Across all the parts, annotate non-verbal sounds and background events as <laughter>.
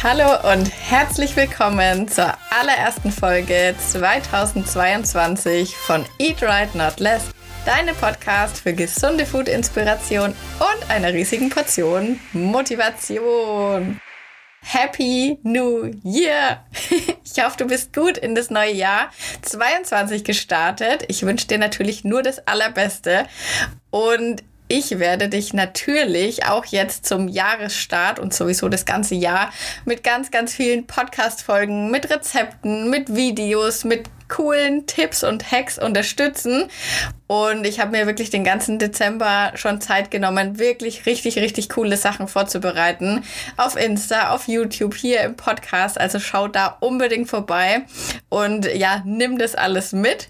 Hallo und herzlich willkommen zur allerersten Folge 2022 von Eat Right Not Less, deinem Podcast für gesunde Food-Inspiration und einer riesigen Portion Motivation. Happy New Year! <laughs> Ich hoffe, du bist gut in das neue Jahr 22 gestartet. Ich wünsche dir natürlich nur das Allerbeste und ich werde dich natürlich auch jetzt zum Jahresstart und sowieso das ganze Jahr mit ganz, ganz vielen Podcast-Folgen, mit Rezepten, mit Videos, mit coolen Tipps und Hacks unterstützen. Und ich habe mir wirklich den ganzen Dezember schon Zeit genommen, wirklich richtig, richtig coole Sachen vorzubereiten. Auf Insta, auf YouTube, hier im Podcast. Also schau da unbedingt vorbei und ja, nimm das alles mit.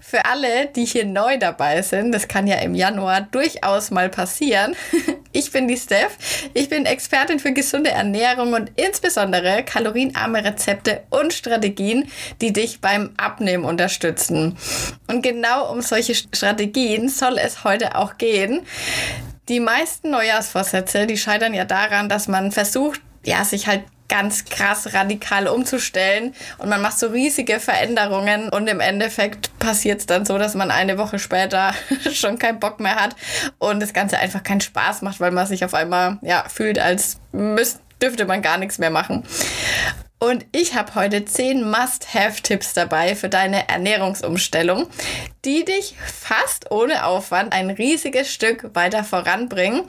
Für alle, die hier neu dabei sind, das kann ja im Januar durchaus mal passieren. <laughs> Ich bin die Steph. Ich bin Expertin für gesunde Ernährung und insbesondere kalorienarme Rezepte und Strategien, die dich beim Abnehmen unterstützen. Und genau um solche Strategien soll es heute auch gehen. Die meisten Neujahrsvorsätze, die scheitern ja daran, dass man versucht, ja, sich halt ganz krass radikal umzustellen und man macht so riesige Veränderungen und im Endeffekt passiert es dann so, dass man eine Woche später <laughs> schon keinen Bock mehr hat und das Ganze einfach keinen Spaß macht, weil man sich auf einmal ja fühlt, als müsste dürfte man gar nichts mehr machen. Und ich habe heute 10 Must-Have-Tipps dabei für deine Ernährungsumstellung, die dich fast ohne Aufwand ein riesiges Stück weiter voranbringen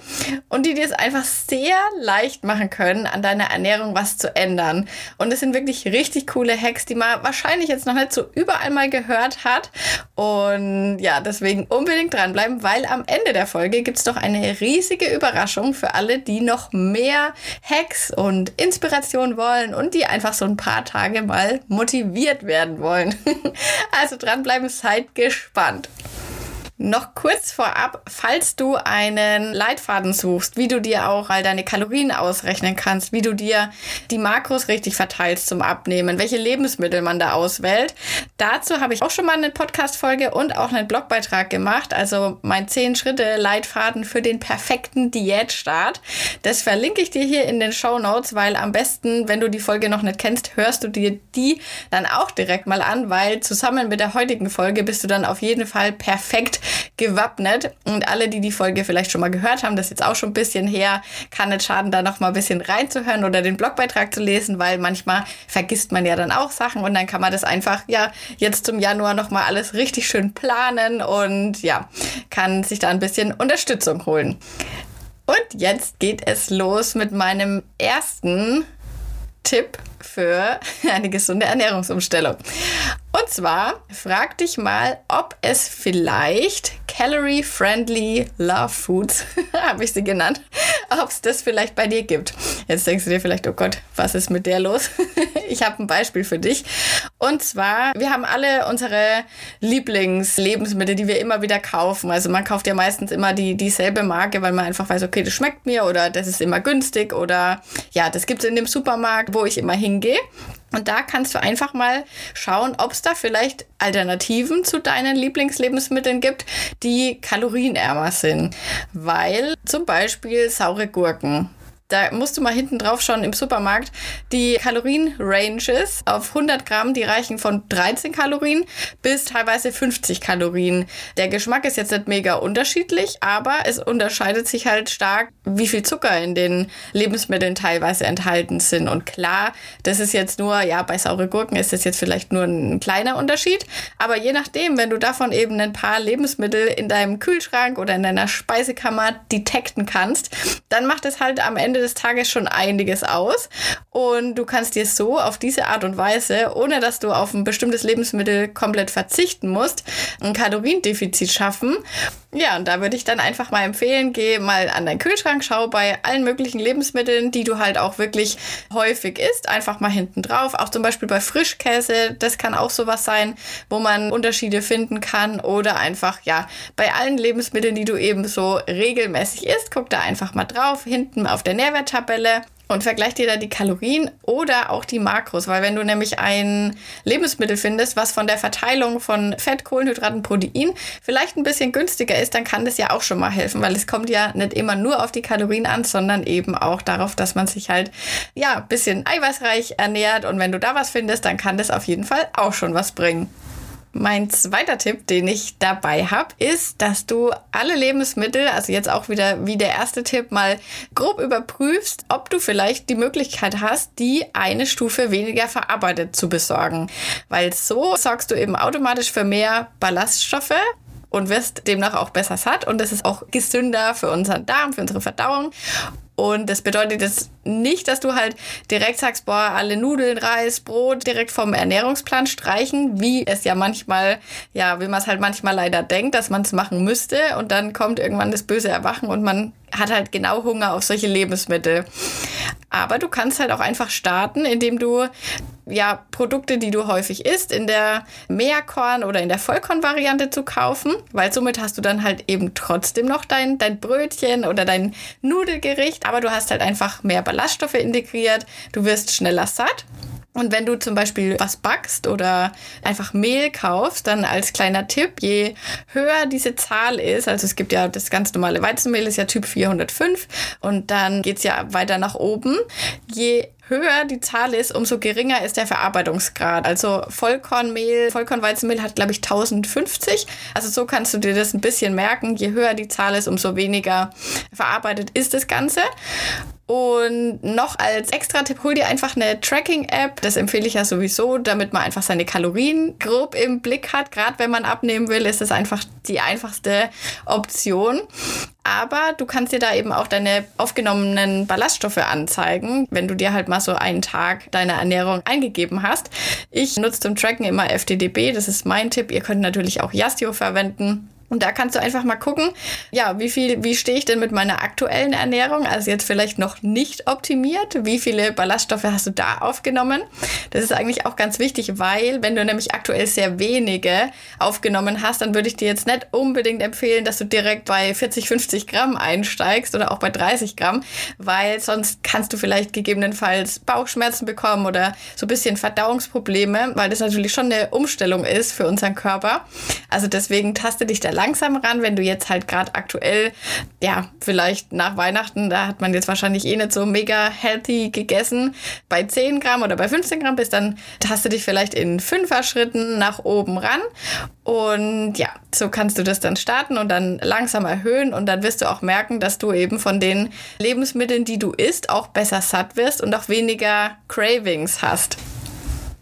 und die dir es einfach sehr leicht machen können, an deiner Ernährung was zu ändern. Und es sind wirklich richtig coole Hacks, die man wahrscheinlich jetzt noch nicht so überall mal gehört hat. Und ja, deswegen unbedingt dranbleiben, weil am Ende der Folge gibt es doch eine riesige Überraschung für alle, die noch mehr Hacks und Inspiration wollen und die einfach so ein paar Tage mal motiviert werden wollen. <laughs> also dranbleiben, seid gespannt. Spannend. Noch kurz vorab, falls du einen Leitfaden suchst, wie du dir auch all deine Kalorien ausrechnen kannst, wie du dir die Makros richtig verteilst zum Abnehmen, welche Lebensmittel man da auswählt, dazu habe ich auch schon mal eine Podcast-Folge und auch einen Blogbeitrag gemacht, also mein 10-Schritte-Leitfaden für den perfekten Diätstart. Das verlinke ich dir hier in den Show Notes, weil am besten, wenn du die Folge noch nicht kennst, hörst du dir die dann auch direkt mal an, weil zusammen mit der heutigen Folge bist du dann auf jeden Fall perfekt gewappnet. Und alle, die die Folge vielleicht schon mal gehört haben, das ist jetzt auch schon ein bisschen her, kann nicht schaden, da noch mal ein bisschen reinzuhören oder den Blogbeitrag zu lesen, weil manchmal vergisst man ja dann auch Sachen und dann kann man das einfach, ja, jetzt zum Januar noch mal alles richtig schön planen und ja, kann sich da ein bisschen Unterstützung holen. Und jetzt geht es los mit meinem ersten Tipp für <laughs> eine gesunde Ernährungsumstellung. Und zwar frag dich mal, ob es vielleicht Calorie-Friendly Love Foods, <laughs> habe ich sie genannt, ob es das vielleicht bei dir gibt. Jetzt denkst du dir vielleicht, oh Gott, was ist mit der los? <laughs> ich habe ein Beispiel für dich. Und zwar, wir haben alle unsere Lieblingslebensmittel, die wir immer wieder kaufen. Also man kauft ja meistens immer die, dieselbe Marke, weil man einfach weiß, okay, das schmeckt mir oder das ist immer günstig oder ja, das gibt es in dem Supermarkt, wo ich immer hingehe. Und da kannst du einfach mal schauen, ob es da vielleicht Alternativen zu deinen Lieblingslebensmitteln gibt, die kalorienärmer sind. Weil zum Beispiel saure Gurken da musst du mal hinten drauf schauen im Supermarkt. Die Kalorien-Ranges auf 100 Gramm, die reichen von 13 Kalorien bis teilweise 50 Kalorien. Der Geschmack ist jetzt nicht mega unterschiedlich, aber es unterscheidet sich halt stark, wie viel Zucker in den Lebensmitteln teilweise enthalten sind. Und klar, das ist jetzt nur, ja, bei saure Gurken ist das jetzt vielleicht nur ein kleiner Unterschied. Aber je nachdem, wenn du davon eben ein paar Lebensmittel in deinem Kühlschrank oder in deiner Speisekammer detekten kannst, dann macht es halt am Ende Ende des Tages schon einiges aus. Und du kannst dir so auf diese Art und Weise, ohne dass du auf ein bestimmtes Lebensmittel komplett verzichten musst, ein Kaloriendefizit schaffen. Ja, und da würde ich dann einfach mal empfehlen, geh mal an deinen Kühlschrank, schau bei allen möglichen Lebensmitteln, die du halt auch wirklich häufig isst, einfach mal hinten drauf. Auch zum Beispiel bei Frischkäse, das kann auch sowas sein, wo man Unterschiede finden kann. Oder einfach, ja, bei allen Lebensmitteln, die du eben so regelmäßig isst, guck da einfach mal drauf, hinten auf der Nährwerttabelle und vergleich dir da die Kalorien oder auch die Makros, weil wenn du nämlich ein Lebensmittel findest, was von der Verteilung von Fett, Kohlenhydraten, Protein vielleicht ein bisschen günstiger ist, dann kann das ja auch schon mal helfen, weil es kommt ja nicht immer nur auf die Kalorien an, sondern eben auch darauf, dass man sich halt ja ein bisschen eiweißreich ernährt und wenn du da was findest, dann kann das auf jeden Fall auch schon was bringen. Mein zweiter Tipp, den ich dabei habe, ist, dass du alle Lebensmittel, also jetzt auch wieder wie der erste Tipp, mal grob überprüfst, ob du vielleicht die Möglichkeit hast, die eine Stufe weniger verarbeitet zu besorgen. Weil so sorgst du eben automatisch für mehr Ballaststoffe und wirst demnach auch besser satt und das ist auch gesünder für unseren Darm, für unsere Verdauung und das bedeutet jetzt nicht, dass du halt direkt sagst, boah, alle Nudeln, Reis, Brot direkt vom Ernährungsplan streichen, wie es ja manchmal, ja, wie man es halt manchmal leider denkt, dass man es machen müsste. Und dann kommt irgendwann das böse Erwachen und man hat halt genau Hunger auf solche Lebensmittel. Aber du kannst halt auch einfach starten, indem du ja Produkte, die du häufig isst, in der Meerkorn- oder in der Vollkorn-Variante zu kaufen, weil somit hast du dann halt eben trotzdem noch dein, dein Brötchen oder dein Nudelgericht, aber du hast halt einfach mehr Ballaststoffe integriert, du wirst schneller satt und wenn du zum Beispiel was backst oder einfach Mehl kaufst, dann als kleiner Tipp, je höher diese Zahl ist, also es gibt ja das ganz normale Weizenmehl, ist ja Typ 405 und dann geht's ja weiter nach oben. Je höher die Zahl ist, umso geringer ist der Verarbeitungsgrad. Also Vollkornmehl, Vollkornweizenmehl hat, glaube ich, 1050. Also so kannst du dir das ein bisschen merken. Je höher die Zahl ist, umso weniger verarbeitet ist das Ganze. Und noch als extra Tipp, hol dir einfach eine Tracking-App. Das empfehle ich ja sowieso, damit man einfach seine Kalorien grob im Blick hat. Gerade wenn man abnehmen will, ist das einfach die einfachste Option. Aber du kannst dir da eben auch deine aufgenommenen Ballaststoffe anzeigen, wenn du dir halt mal so einen Tag deiner Ernährung eingegeben hast. Ich nutze zum Tracken immer FTDB, das ist mein Tipp. Ihr könnt natürlich auch Yastio verwenden. Und da kannst du einfach mal gucken, ja, wie viel, wie stehe ich denn mit meiner aktuellen Ernährung? Also jetzt vielleicht noch nicht optimiert. Wie viele Ballaststoffe hast du da aufgenommen? Das ist eigentlich auch ganz wichtig, weil wenn du nämlich aktuell sehr wenige aufgenommen hast, dann würde ich dir jetzt nicht unbedingt empfehlen, dass du direkt bei 40, 50 Gramm einsteigst oder auch bei 30 Gramm, weil sonst kannst du vielleicht gegebenenfalls Bauchschmerzen bekommen oder so ein bisschen Verdauungsprobleme, weil das natürlich schon eine Umstellung ist für unseren Körper. Also deswegen taste dich da langsam ran, wenn du jetzt halt gerade aktuell, ja, vielleicht nach Weihnachten, da hat man jetzt wahrscheinlich eh nicht so mega healthy gegessen, bei 10 Gramm oder bei 15 Gramm bist, dann hast du dich vielleicht in fünfer Schritten nach oben ran. Und ja, so kannst du das dann starten und dann langsam erhöhen und dann wirst du auch merken, dass du eben von den Lebensmitteln, die du isst, auch besser satt wirst und auch weniger Cravings hast.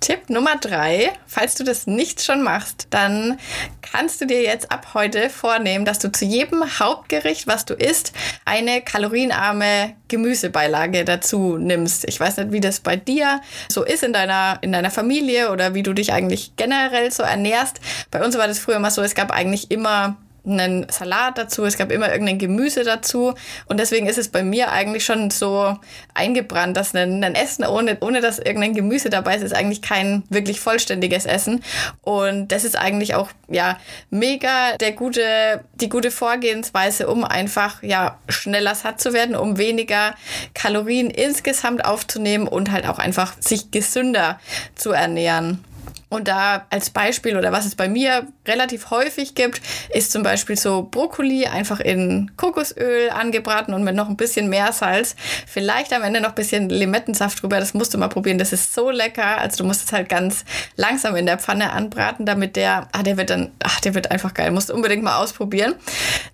Tipp Nummer drei, falls du das nicht schon machst, dann kannst du dir jetzt ab heute vornehmen, dass du zu jedem Hauptgericht, was du isst, eine kalorienarme Gemüsebeilage dazu nimmst. Ich weiß nicht, wie das bei dir so ist in deiner, in deiner Familie oder wie du dich eigentlich generell so ernährst. Bei uns war das früher mal so, es gab eigentlich immer einen Salat dazu, es gab immer irgendein Gemüse dazu. Und deswegen ist es bei mir eigentlich schon so eingebrannt, dass ein, ein Essen ohne, ohne dass irgendein Gemüse dabei ist, ist eigentlich kein wirklich vollständiges Essen. Und das ist eigentlich auch, ja, mega der gute, die gute Vorgehensweise, um einfach, ja, schneller satt zu werden, um weniger Kalorien insgesamt aufzunehmen und halt auch einfach sich gesünder zu ernähren. Und da als Beispiel oder was es bei mir relativ häufig gibt, ist zum Beispiel so Brokkoli einfach in Kokosöl angebraten und mit noch ein bisschen Meersalz. Vielleicht am Ende noch ein bisschen Limettensaft drüber. Das musst du mal probieren. Das ist so lecker. Also du musst es halt ganz langsam in der Pfanne anbraten, damit der, ah, der wird dann, ach, der wird einfach geil. Musst du unbedingt mal ausprobieren.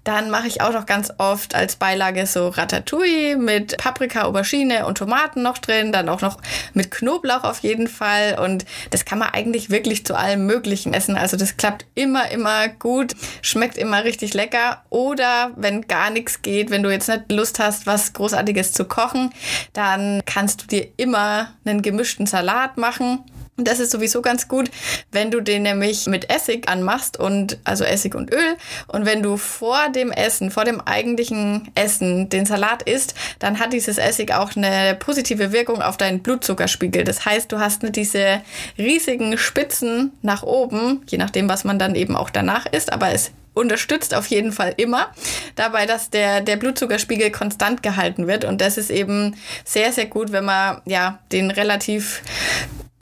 Dann mache ich auch noch ganz oft als Beilage so Ratatouille mit Paprika, Aubergine und Tomaten noch drin. Dann auch noch mit Knoblauch auf jeden Fall. Und das kann man eigentlich wirklich zu allem Möglichen essen. Also das klappt immer gut, schmeckt immer richtig lecker. Oder wenn gar nichts geht, wenn du jetzt nicht Lust hast, was Großartiges zu kochen, dann kannst du dir immer einen gemischten Salat machen und das ist sowieso ganz gut, wenn du den nämlich mit Essig anmachst und also Essig und Öl. Und wenn du vor dem Essen, vor dem eigentlichen Essen den Salat isst, dann hat dieses Essig auch eine positive Wirkung auf deinen Blutzuckerspiegel. Das heißt, du hast nicht diese riesigen Spitzen nach oben, je nachdem, was man dann eben auch danach isst, aber es unterstützt auf jeden Fall immer dabei, dass der, der Blutzuckerspiegel konstant gehalten wird. Und das ist eben sehr, sehr gut, wenn man ja den relativ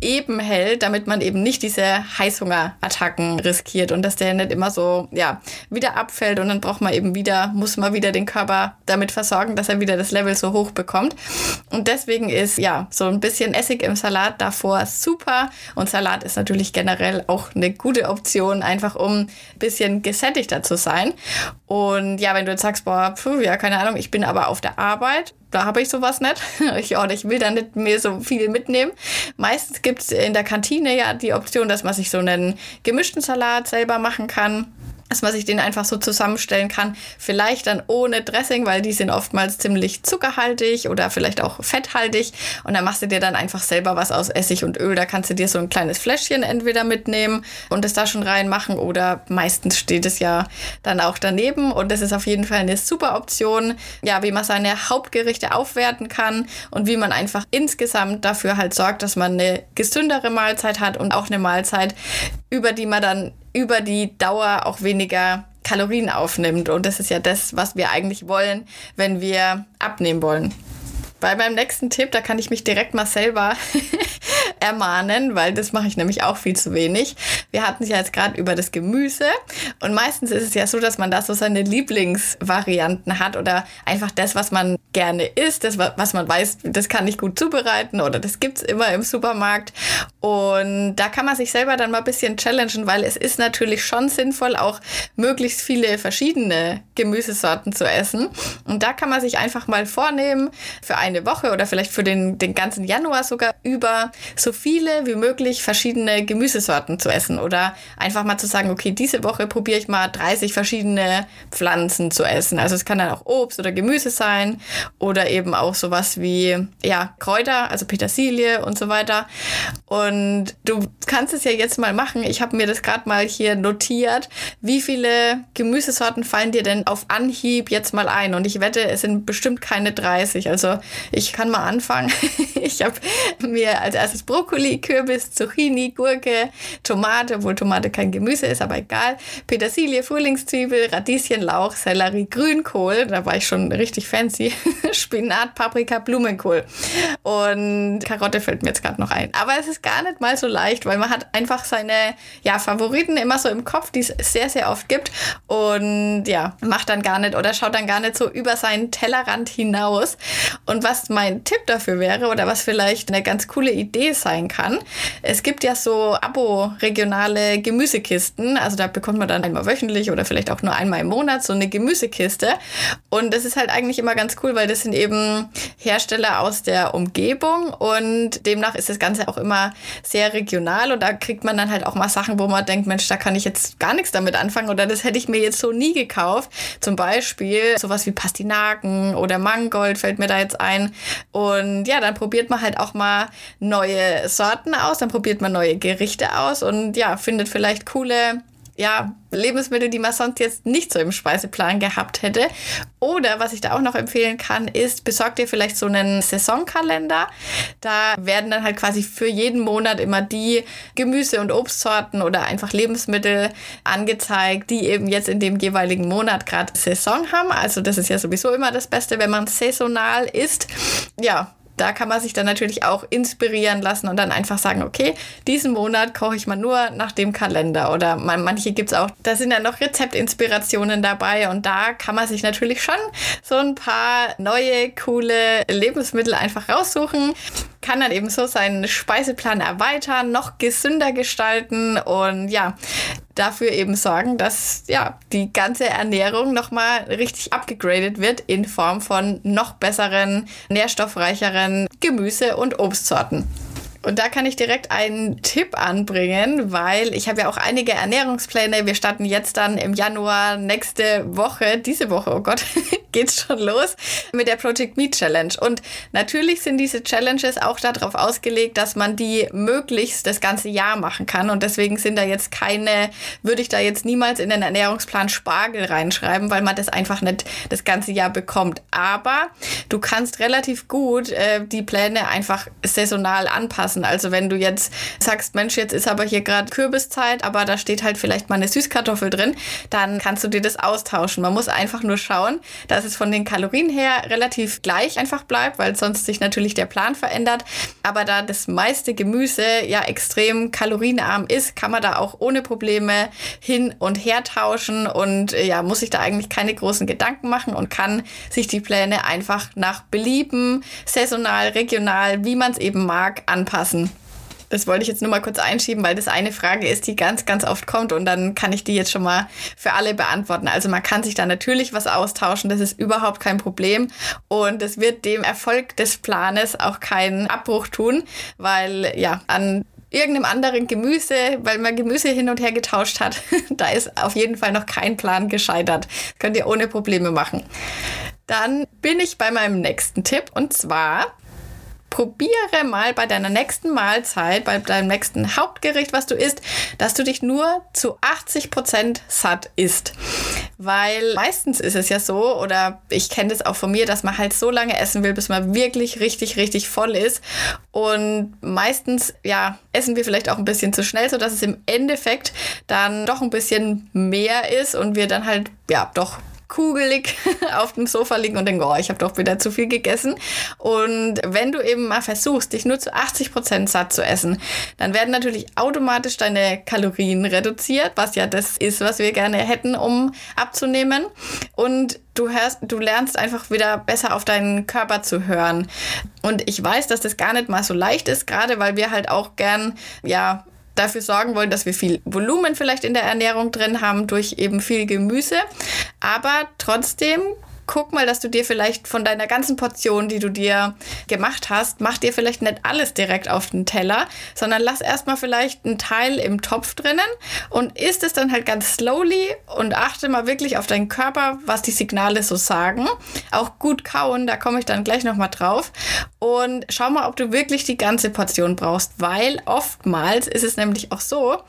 eben hält, damit man eben nicht diese Heißhungerattacken riskiert und dass der nicht immer so, ja, wieder abfällt und dann braucht man eben wieder, muss man wieder den Körper damit versorgen, dass er wieder das Level so hoch bekommt. Und deswegen ist, ja, so ein bisschen Essig im Salat davor super und Salat ist natürlich generell auch eine gute Option, einfach um ein bisschen gesättigter zu sein. Und ja, wenn du jetzt sagst, boah, pfuh, ja, keine Ahnung, ich bin aber auf der Arbeit da habe ich sowas nicht. <laughs> Ich, oh, ich will da nicht mehr so viel mitnehmen. Meistens gibt es in der Kantine ja die Option, dass man sich so einen gemischten Salat selber machen kann dass man sich den einfach so zusammenstellen kann. Vielleicht dann ohne Dressing, weil die sind oftmals ziemlich zuckerhaltig oder vielleicht auch fetthaltig. Und dann machst du dir dann einfach selber was aus Essig und Öl. Da kannst du dir so ein kleines Fläschchen entweder mitnehmen und es da schon reinmachen oder meistens steht es ja dann auch daneben. Und das ist auf jeden Fall eine super Option, ja, wie man seine Hauptgerichte aufwerten kann und wie man einfach insgesamt dafür halt sorgt, dass man eine gesündere Mahlzeit hat und auch eine Mahlzeit, über die man dann über die Dauer auch weniger Kalorien aufnimmt. Und das ist ja das, was wir eigentlich wollen, wenn wir abnehmen wollen. Bei meinem nächsten Tipp, da kann ich mich direkt mal selber <laughs> ermahnen, weil das mache ich nämlich auch viel zu wenig. Wir hatten es ja jetzt gerade über das Gemüse und meistens ist es ja so, dass man da so seine Lieblingsvarianten hat oder einfach das, was man gerne isst, das, was man weiß, das kann ich gut zubereiten oder das gibt es immer im Supermarkt. Und da kann man sich selber dann mal ein bisschen challengen, weil es ist natürlich schon sinnvoll, auch möglichst viele verschiedene Gemüsesorten zu essen. Und da kann man sich einfach mal vornehmen, für eine Woche oder vielleicht für den, den ganzen Januar sogar über so viele wie möglich verschiedene Gemüsesorten zu essen oder einfach mal zu sagen, okay, diese Woche probiere ich mal 30 verschiedene Pflanzen zu essen. Also es kann dann auch Obst oder Gemüse sein oder eben auch sowas wie ja, Kräuter, also Petersilie und so weiter. Und du kannst es ja jetzt mal machen. Ich habe mir das gerade mal hier notiert. Wie viele Gemüsesorten fallen dir denn auf Anhieb jetzt mal ein? Und ich wette, es sind bestimmt keine 30. Also ich kann mal anfangen. <laughs> <laughs> ich habe mir als erstes Brokkoli, Kürbis, Zucchini, Gurke, Tomate, obwohl Tomate kein Gemüse ist, aber egal. Petersilie, Frühlingszwiebel, Radieschen, Lauch, Sellerie, Grünkohl, da war ich schon richtig fancy. <laughs> Spinat, Paprika, Blumenkohl. Und Karotte fällt mir jetzt gerade noch ein. Aber es ist gar nicht mal so leicht, weil man hat einfach seine ja, Favoriten immer so im Kopf, die es sehr, sehr oft gibt. Und ja, macht dann gar nicht oder schaut dann gar nicht so über seinen Tellerrand hinaus. Und was mein Tipp dafür wäre oder was vielleicht eine ganz coole Idee sein kann, es gibt ja so Abo-regionale Gemüsekisten. Also da bekommt man dann einmal wöchentlich oder vielleicht auch nur einmal im Monat so eine Gemüsekiste. Und das ist halt eigentlich immer ganz cool, weil das sind eben Hersteller aus der Umgebung und demnach ist das Ganze auch immer sehr regional und da kriegt man dann halt auch mal Sachen, wo man denkt, Mensch, da kann ich jetzt gar nichts damit anfangen oder das hätte ich mir jetzt so nie gekauft. Zum Beispiel sowas wie Pastinaken oder Mangold fällt mir da jetzt ein. Und ja, dann probiert man halt auch mal neue Sorten aus, dann probiert man neue Gerichte aus und ja, findet vielleicht coole ja, Lebensmittel, die man sonst jetzt nicht so im Speiseplan gehabt hätte. Oder was ich da auch noch empfehlen kann, ist, besorgt dir vielleicht so einen Saisonkalender. Da werden dann halt quasi für jeden Monat immer die Gemüse- und Obstsorten oder einfach Lebensmittel angezeigt, die eben jetzt in dem jeweiligen Monat gerade Saison haben. Also das ist ja sowieso immer das Beste, wenn man saisonal isst. Ja, da kann man sich dann natürlich auch inspirieren lassen und dann einfach sagen, okay, diesen Monat koche ich mal nur nach dem Kalender. Oder man, manche gibt es auch, da sind dann noch Rezeptinspirationen dabei und da kann man sich natürlich schon so ein paar neue, coole Lebensmittel einfach raussuchen kann dann eben so seinen Speiseplan erweitern, noch gesünder gestalten und ja, dafür eben sorgen, dass ja die ganze Ernährung nochmal richtig abgegradet wird in Form von noch besseren, nährstoffreicheren Gemüse- und Obstsorten. Und da kann ich direkt einen Tipp anbringen, weil ich habe ja auch einige Ernährungspläne. Wir starten jetzt dann im Januar nächste Woche, diese Woche, oh Gott, <laughs> geht's schon los mit der Project Meat Challenge. Und natürlich sind diese Challenges auch darauf ausgelegt, dass man die möglichst das ganze Jahr machen kann. Und deswegen sind da jetzt keine, würde ich da jetzt niemals in den Ernährungsplan Spargel reinschreiben, weil man das einfach nicht das ganze Jahr bekommt. Aber du kannst relativ gut äh, die Pläne einfach saisonal anpassen anpassen. Also wenn du jetzt sagst, Mensch, jetzt ist aber hier gerade Kürbiszeit, aber da steht halt vielleicht mal eine Süßkartoffel drin, dann kannst du dir das austauschen. Man muss einfach nur schauen, dass es von den Kalorien her relativ gleich einfach bleibt, weil sonst sich natürlich der Plan verändert. Aber da das meiste Gemüse ja extrem kalorienarm ist, kann man da auch ohne Probleme hin und her tauschen und ja, muss sich da eigentlich keine großen Gedanken machen und kann sich die Pläne einfach nach Belieben, saisonal, regional, wie man es eben mag, anpassen. Das wollte ich jetzt nur mal kurz einschieben, weil das eine Frage ist, die ganz, ganz oft kommt und dann kann ich die jetzt schon mal für alle beantworten. Also man kann sich da natürlich was austauschen, das ist überhaupt kein Problem und es wird dem Erfolg des Planes auch keinen Abbruch tun, weil ja, an irgendeinem anderen Gemüse, weil man Gemüse hin und her getauscht hat, <laughs> da ist auf jeden Fall noch kein Plan gescheitert. Das könnt ihr ohne Probleme machen. Dann bin ich bei meinem nächsten Tipp und zwar probiere mal bei deiner nächsten Mahlzeit, bei deinem nächsten Hauptgericht, was du isst, dass du dich nur zu 80 Prozent satt isst. Weil meistens ist es ja so, oder ich kenne das auch von mir, dass man halt so lange essen will, bis man wirklich richtig, richtig voll ist. Und meistens, ja, essen wir vielleicht auch ein bisschen zu schnell, sodass es im Endeffekt dann doch ein bisschen mehr ist und wir dann halt, ja, doch kugelig <laughs> auf dem Sofa liegen und denken, oh, ich habe doch wieder zu viel gegessen. Und wenn du eben mal versuchst, dich nur zu 80 Prozent satt zu essen, dann werden natürlich automatisch deine Kalorien reduziert, was ja das ist, was wir gerne hätten, um abzunehmen. Und du hörst, du lernst einfach wieder besser auf deinen Körper zu hören. Und ich weiß, dass das gar nicht mal so leicht ist, gerade weil wir halt auch gern, ja, dafür sorgen wollen, dass wir viel Volumen vielleicht in der Ernährung drin haben durch eben viel Gemüse. Aber trotzdem guck mal, dass du dir vielleicht von deiner ganzen Portion, die du dir gemacht hast, mach dir vielleicht nicht alles direkt auf den Teller, sondern lass erstmal vielleicht einen Teil im Topf drinnen und isst es dann halt ganz slowly und achte mal wirklich auf deinen Körper, was die Signale so sagen. Auch gut kauen, da komme ich dann gleich nochmal drauf. Und schau mal, ob du wirklich die ganze Portion brauchst, weil oftmals ist es nämlich auch so,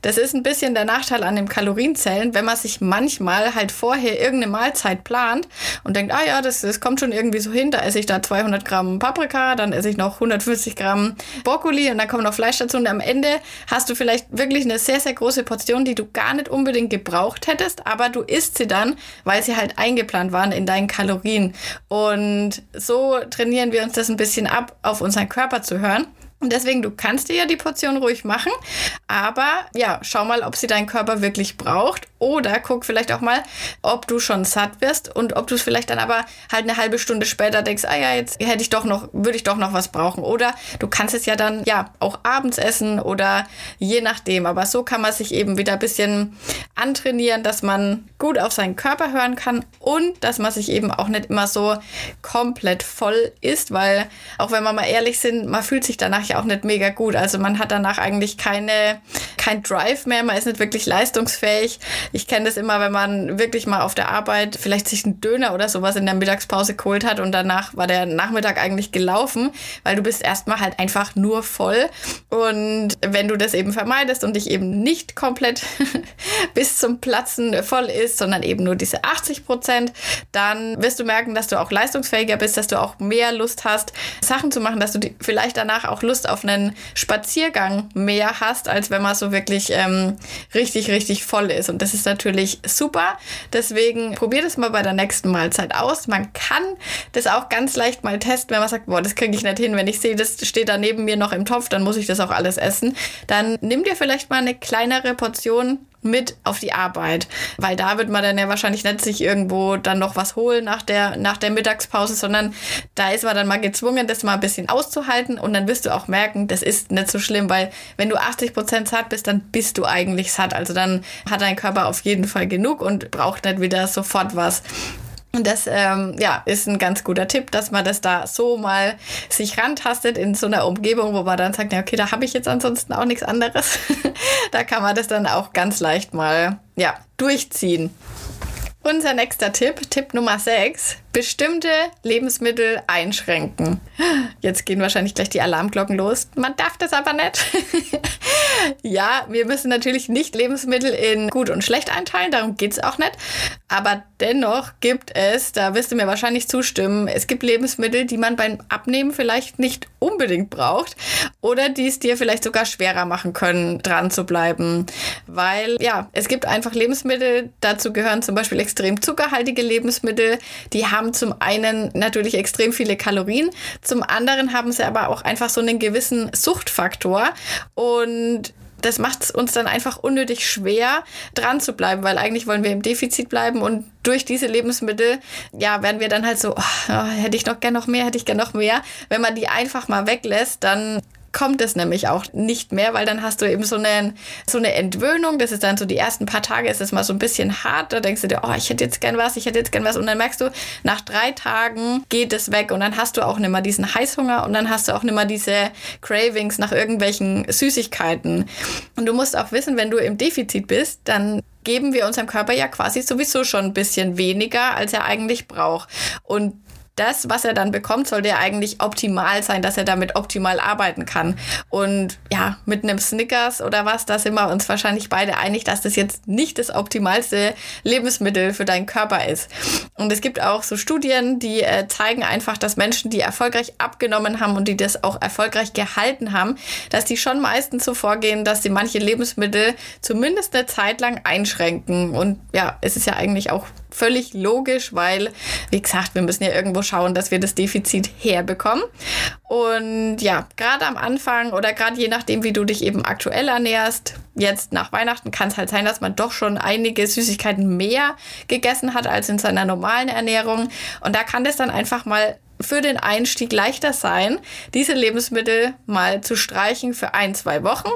das ist ein bisschen der Nachteil an dem Kalorienzellen, wenn man sich manchmal halt vorher irgendeine Mahlzeit plant und denkt, ah ja, das, das kommt schon irgendwie so hin, da esse ich da 200 Gramm Paprika, dann esse ich noch 150 Gramm Brokkoli und dann kommt noch Fleisch dazu und am Ende hast du vielleicht wirklich eine sehr, sehr große Portion, die du gar nicht unbedingt gebraucht hättest, aber du isst sie dann, weil sie halt eingeplant waren in deinen Kalorien. Und so trainieren wir uns das ein bisschen ab, auf unseren Körper zu hören. Und deswegen, du kannst dir ja die Portion ruhig machen, aber ja, schau mal, ob sie dein Körper wirklich braucht oder guck vielleicht auch mal, ob du schon satt wirst und ob du es vielleicht dann aber halt eine halbe Stunde später denkst, ah ja, jetzt hätte ich doch noch, würde ich doch noch was brauchen. Oder du kannst es ja dann ja auch abends essen oder je nachdem. Aber so kann man sich eben wieder ein bisschen antrainieren, dass man gut auf seinen Körper hören kann und dass man sich eben auch nicht immer so komplett voll isst, weil auch wenn wir mal ehrlich sind, man fühlt sich danach ja auch nicht mega gut. Also man hat danach eigentlich keine, kein Drive mehr, man ist nicht wirklich leistungsfähig. Ich kenne das immer, wenn man wirklich mal auf der Arbeit vielleicht sich einen Döner oder sowas in der Mittagspause geholt hat und danach war der Nachmittag eigentlich gelaufen, weil du bist erstmal halt einfach nur voll. Und wenn du das eben vermeidest und dich eben nicht komplett <laughs> bis zum Platzen voll ist, sondern eben nur diese 80 Prozent, dann wirst du merken, dass du auch leistungsfähiger bist, dass du auch mehr Lust hast, Sachen zu machen, dass du vielleicht danach auch Lust Lust auf einen Spaziergang mehr hast, als wenn man so wirklich ähm, richtig, richtig voll ist. Und das ist natürlich super. Deswegen probier das mal bei der nächsten Mahlzeit aus. Man kann das auch ganz leicht mal testen, wenn man sagt, boah, das kriege ich nicht hin. Wenn ich sehe, das steht da neben mir noch im Topf, dann muss ich das auch alles essen. Dann nimm dir vielleicht mal eine kleinere Portion mit auf die Arbeit. Weil da wird man dann ja wahrscheinlich nicht sich irgendwo dann noch was holen nach der, nach der Mittagspause, sondern da ist man dann mal gezwungen, das mal ein bisschen auszuhalten und dann wirst du auch merken, das ist nicht so schlimm, weil wenn du 80 Prozent satt bist, dann bist du eigentlich satt. Also dann hat dein Körper auf jeden Fall genug und braucht nicht wieder sofort was. Und das ähm, ja, ist ein ganz guter Tipp, dass man das da so mal sich rantastet in so einer Umgebung, wo man dann sagt, ja, okay, da habe ich jetzt ansonsten auch nichts anderes. <laughs> da kann man das dann auch ganz leicht mal ja, durchziehen. Unser nächster Tipp, Tipp Nummer 6, bestimmte Lebensmittel einschränken. Jetzt gehen wahrscheinlich gleich die Alarmglocken los. Man darf das aber nicht. <laughs> ja, wir müssen natürlich nicht Lebensmittel in gut und schlecht einteilen, darum geht es auch nicht. Aber dennoch gibt es, da wirst du mir wahrscheinlich zustimmen, es gibt Lebensmittel, die man beim Abnehmen vielleicht nicht unbedingt braucht oder die es dir vielleicht sogar schwerer machen können, dran zu bleiben. Weil ja, es gibt einfach Lebensmittel, dazu gehören zum Beispiel extrem zuckerhaltige Lebensmittel, die haben zum einen natürlich extrem viele Kalorien, zum anderen haben sie aber auch einfach so einen gewissen Suchtfaktor und das macht es uns dann einfach unnötig schwer, dran zu bleiben, weil eigentlich wollen wir im Defizit bleiben und durch diese Lebensmittel, ja, werden wir dann halt so, oh, hätte ich noch gern noch mehr, hätte ich gern noch mehr. Wenn man die einfach mal weglässt, dann kommt es nämlich auch nicht mehr, weil dann hast du eben so eine, so eine Entwöhnung. Das ist dann so die ersten paar Tage ist es mal so ein bisschen hart. Da denkst du dir, oh, ich hätte jetzt gern was, ich hätte jetzt gern was. Und dann merkst du, nach drei Tagen geht es weg und dann hast du auch nicht mehr diesen Heißhunger und dann hast du auch nicht mehr diese Cravings nach irgendwelchen Süßigkeiten. Und du musst auch wissen, wenn du im Defizit bist, dann geben wir unserem Körper ja quasi sowieso schon ein bisschen weniger, als er eigentlich braucht. Und das, was er dann bekommt, sollte ja eigentlich optimal sein, dass er damit optimal arbeiten kann. Und ja, mit einem Snickers oder was, da sind wir uns wahrscheinlich beide einig, dass das jetzt nicht das optimalste Lebensmittel für deinen Körper ist. Und es gibt auch so Studien, die äh, zeigen einfach, dass Menschen, die erfolgreich abgenommen haben und die das auch erfolgreich gehalten haben, dass die schon meistens so vorgehen, dass sie manche Lebensmittel zumindest eine Zeit lang einschränken. Und ja, es ist ja eigentlich auch völlig logisch, weil, wie gesagt, wir müssen ja irgendwo schauen, dass wir das Defizit herbekommen. Und ja, gerade am Anfang oder gerade je nachdem, wie du dich eben aktuell ernährst, jetzt nach Weihnachten kann es halt sein, dass man doch schon einige Süßigkeiten mehr gegessen hat als in seiner normalen Ernährung. Und da kann das dann einfach mal für den Einstieg leichter sein, diese Lebensmittel mal zu streichen für ein, zwei Wochen.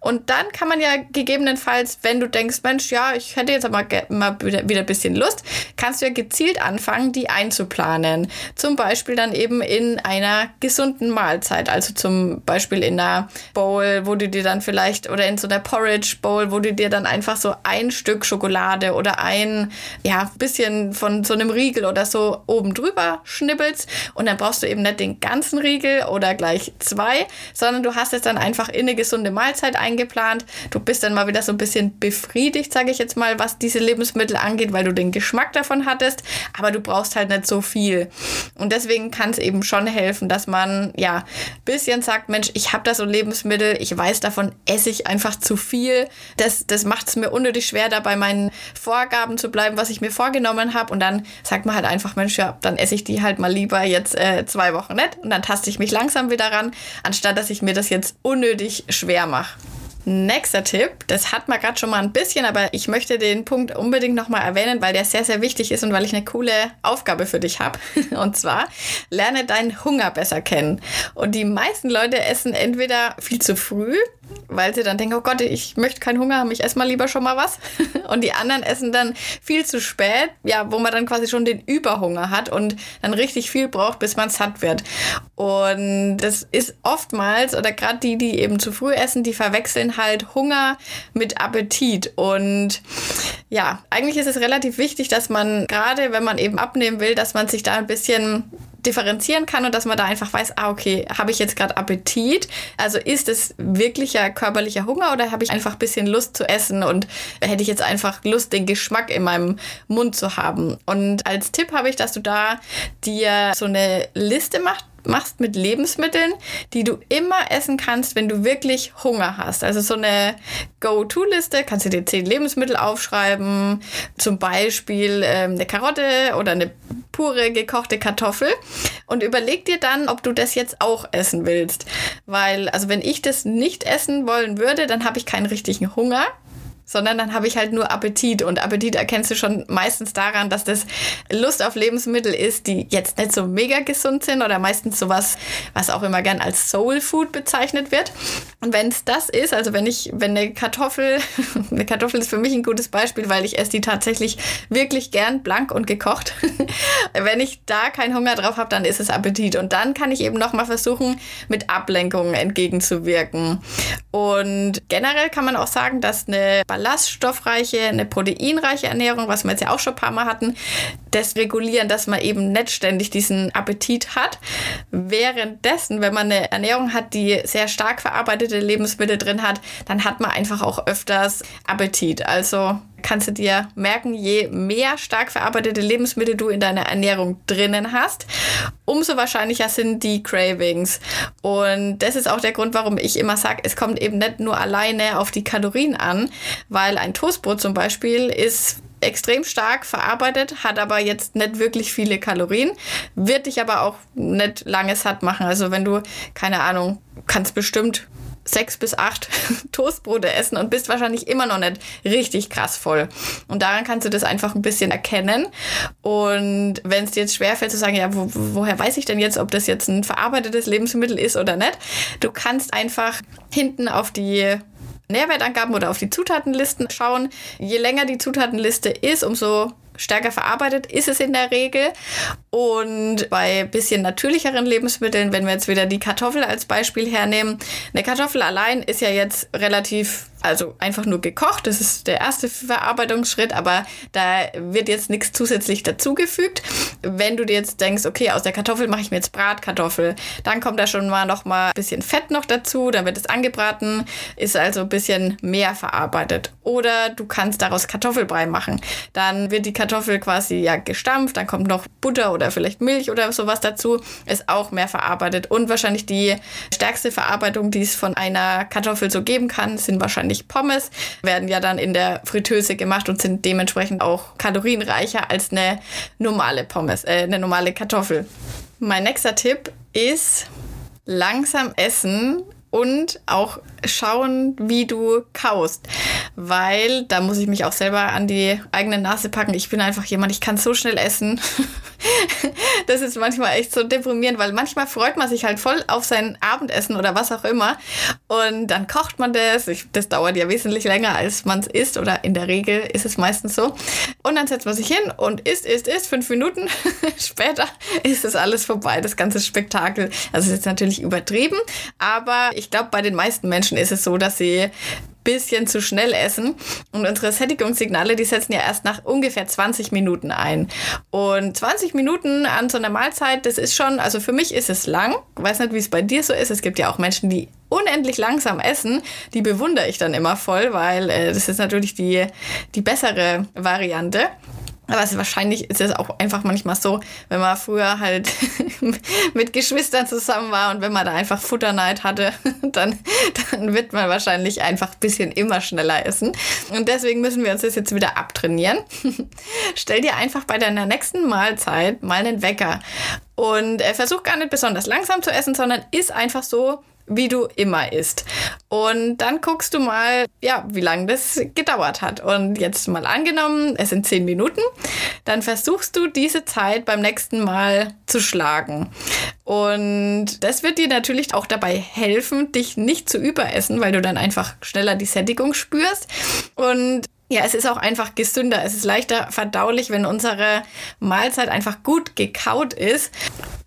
Und dann kann man ja gegebenenfalls, wenn du denkst, Mensch, ja, ich hätte jetzt aber mal wieder ein bisschen Lust, kannst du ja gezielt anfangen, die einzuplanen. Zum Beispiel dann eben in einer gesunden Mahlzeit. Also zum Beispiel in einer Bowl, wo du dir dann vielleicht, oder in so einer Porridge Bowl, wo du dir dann einfach so ein Stück Schokolade oder ein, ja, bisschen von so einem Riegel oder so oben drüber schnibbelst und dann brauchst du eben nicht den ganzen Riegel oder gleich zwei, sondern du hast es dann einfach in eine gesunde Mahlzeit eingeplant. Du bist dann mal wieder so ein bisschen befriedigt, sage ich jetzt mal, was diese Lebensmittel angeht, weil du den Geschmack davon hattest, aber du brauchst halt nicht so viel. Und deswegen kann es eben schon helfen, dass man ja ein bisschen sagt, Mensch, ich habe da so Lebensmittel, ich weiß davon, esse ich einfach zu viel. Das, das macht es mir unnötig schwer, da bei meinen Vorgaben zu bleiben, was ich mir vorgenommen habe. Und dann sagt man halt einfach, Mensch, ja, dann esse ich die halt mal lieber jetzt äh, zwei Wochen nicht und dann taste ich mich langsam wieder ran, anstatt dass ich mir das jetzt unnötig schwer mache. Nächster Tipp, das hat man gerade schon mal ein bisschen, aber ich möchte den Punkt unbedingt nochmal erwähnen, weil der sehr, sehr wichtig ist und weil ich eine coole Aufgabe für dich habe. <laughs> Und zwar, lerne deinen Hunger besser kennen. Und die meisten Leute essen entweder viel zu früh, weil sie dann denken, oh Gott, ich möchte keinen Hunger haben, ich esse mal lieber schon mal was. <laughs> Und die anderen essen dann viel zu spät, ja, wo man dann quasi schon den Überhunger hat und dann richtig viel braucht, bis man satt wird. Und das ist oftmals, oder gerade die, die eben zu früh essen, die verwechseln halt Hunger mit Appetit. Und ja, eigentlich ist es relativ wichtig, dass man gerade, wenn man eben abnehmen will, dass man sich da ein bisschen differenzieren kann und dass man da einfach weiß, ah, okay, habe ich jetzt gerade Appetit? Also ist es wirklicher körperlicher Hunger oder habe ich einfach ein bisschen Lust zu essen und hätte ich jetzt einfach Lust, den Geschmack in meinem Mund zu haben? Und als Tipp habe ich, dass du da dir so eine Liste machst, machst mit Lebensmitteln, die du immer essen kannst, wenn du wirklich Hunger hast. Also so eine Go-To-Liste, kannst du dir zehn Lebensmittel aufschreiben, zum Beispiel ähm, eine Karotte oder eine pure gekochte Kartoffel und überleg dir dann, ob du das jetzt auch essen willst. Weil, also wenn ich das nicht essen wollen würde, dann habe ich keinen richtigen Hunger sondern dann habe ich halt nur Appetit. Und Appetit erkennst du schon meistens daran, dass das Lust auf Lebensmittel ist, die jetzt nicht so mega gesund sind oder meistens sowas, was auch immer gern als Soul Food bezeichnet wird. Und wenn es das ist, also wenn ich, wenn eine Kartoffel, <laughs> eine Kartoffel ist für mich ein gutes Beispiel, weil ich esse die tatsächlich wirklich gern blank und gekocht. <laughs> wenn ich da keinen Hunger drauf habe, dann ist es Appetit. Und dann kann ich eben nochmal versuchen, mit Ablenkungen entgegenzuwirken. Und generell kann man auch sagen, dass eine ballaststoffreiche, eine proteinreiche Ernährung, was wir jetzt ja auch schon ein paar Mal hatten, das regulieren, dass man eben nicht ständig diesen Appetit hat. Währenddessen, wenn man eine Ernährung hat, die sehr stark verarbeitete Lebensmittel drin hat, dann hat man einfach auch öfters Appetit. Also kannst du dir merken, je mehr stark verarbeitete Lebensmittel du in deiner Ernährung drinnen hast, umso wahrscheinlicher sind die Cravings. Und das ist auch der Grund, warum ich immer sage, es kommt eben nicht nur alleine auf die Kalorien an, weil ein Toastbrot zum Beispiel ist extrem stark verarbeitet, hat aber jetzt nicht wirklich viele Kalorien, wird dich aber auch nicht lange satt machen. Also wenn du, keine Ahnung, kannst bestimmt sechs bis acht <laughs> Toastbrote essen und bist wahrscheinlich immer noch nicht richtig krass voll. Und daran kannst du das einfach ein bisschen erkennen. Und wenn es dir jetzt schwerfällt zu sagen, ja, wo, woher weiß ich denn jetzt, ob das jetzt ein verarbeitetes Lebensmittel ist oder nicht, du kannst einfach hinten auf die Nährwertangaben oder auf die Zutatenlisten schauen. Je länger die Zutatenliste ist, umso stärker verarbeitet ist es in der Regel. Und bei bisschen natürlicheren Lebensmitteln, wenn wir jetzt wieder die Kartoffel als Beispiel hernehmen, eine Kartoffel allein ist ja jetzt relativ also einfach nur gekocht. Das ist der erste Verarbeitungsschritt, aber da wird jetzt nichts zusätzlich dazugefügt. Wenn du dir jetzt denkst, okay, aus der Kartoffel mache ich mir jetzt Bratkartoffel, dann kommt da schon mal noch mal ein bisschen Fett noch dazu, dann wird es angebraten, ist also ein bisschen mehr verarbeitet. Oder du kannst daraus Kartoffelbrei machen. Dann wird die Kartoffel quasi ja gestampft, dann kommt noch Butter oder vielleicht Milch oder sowas dazu, ist auch mehr verarbeitet und wahrscheinlich die stärkste Verarbeitung, die es von einer Kartoffel so geben kann, sind wahrscheinlich nämlich Pommes, werden ja dann in der Fritteuse gemacht und sind dementsprechend auch kalorienreicher als eine normale Pommes, äh, eine normale Kartoffel. Mein nächster Tipp ist langsam essen und auch schauen, wie du kaust. Weil da muss ich mich auch selber an die eigene Nase packen. Ich bin einfach jemand, ich kann so schnell essen. <laughs> das ist manchmal echt so deprimierend, weil manchmal freut man sich halt voll auf sein Abendessen oder was auch immer. Und dann kocht man das. Ich, das dauert ja wesentlich länger, als man es isst. Oder in der Regel ist es meistens so. Und dann setzt man sich hin und isst, isst, isst. Fünf Minuten <laughs> später ist es alles vorbei, das ganze Spektakel. Also ist jetzt natürlich übertrieben, aber ich glaube, bei den meisten Menschen ist es so, dass sie bisschen zu schnell essen. Und unsere Sättigungssignale, die setzen ja erst nach ungefähr 20 Minuten ein. Und 20 Minuten an so einer Mahlzeit, das ist schon, also für mich ist es lang. Ich weiß nicht, wie es bei dir so ist. Es gibt ja auch Menschen, die unendlich langsam essen. Die bewundere ich dann immer voll, weil äh, das ist natürlich die, die bessere Variante. Aber es wahrscheinlich ist es auch einfach manchmal so, wenn man früher halt <laughs> mit Geschwistern zusammen war und wenn man da einfach Futterneid hatte, <laughs> dann, dann wird man wahrscheinlich einfach ein bisschen immer schneller essen. Und deswegen müssen wir uns das jetzt wieder abtrainieren. <laughs> Stell dir einfach bei deiner nächsten Mahlzeit mal einen Wecker und äh, versuch gar nicht besonders langsam zu essen, sondern isst einfach so, wie du immer isst. Und dann guckst du mal, ja, wie lange das gedauert hat. Und jetzt mal angenommen, es sind zehn Minuten, dann versuchst du diese Zeit beim nächsten Mal zu schlagen. Und das wird dir natürlich auch dabei helfen, dich nicht zu überessen, weil du dann einfach schneller die Sättigung spürst. Und ja, es ist auch einfach gesünder. Es ist leichter verdaulich, wenn unsere Mahlzeit einfach gut gekaut ist.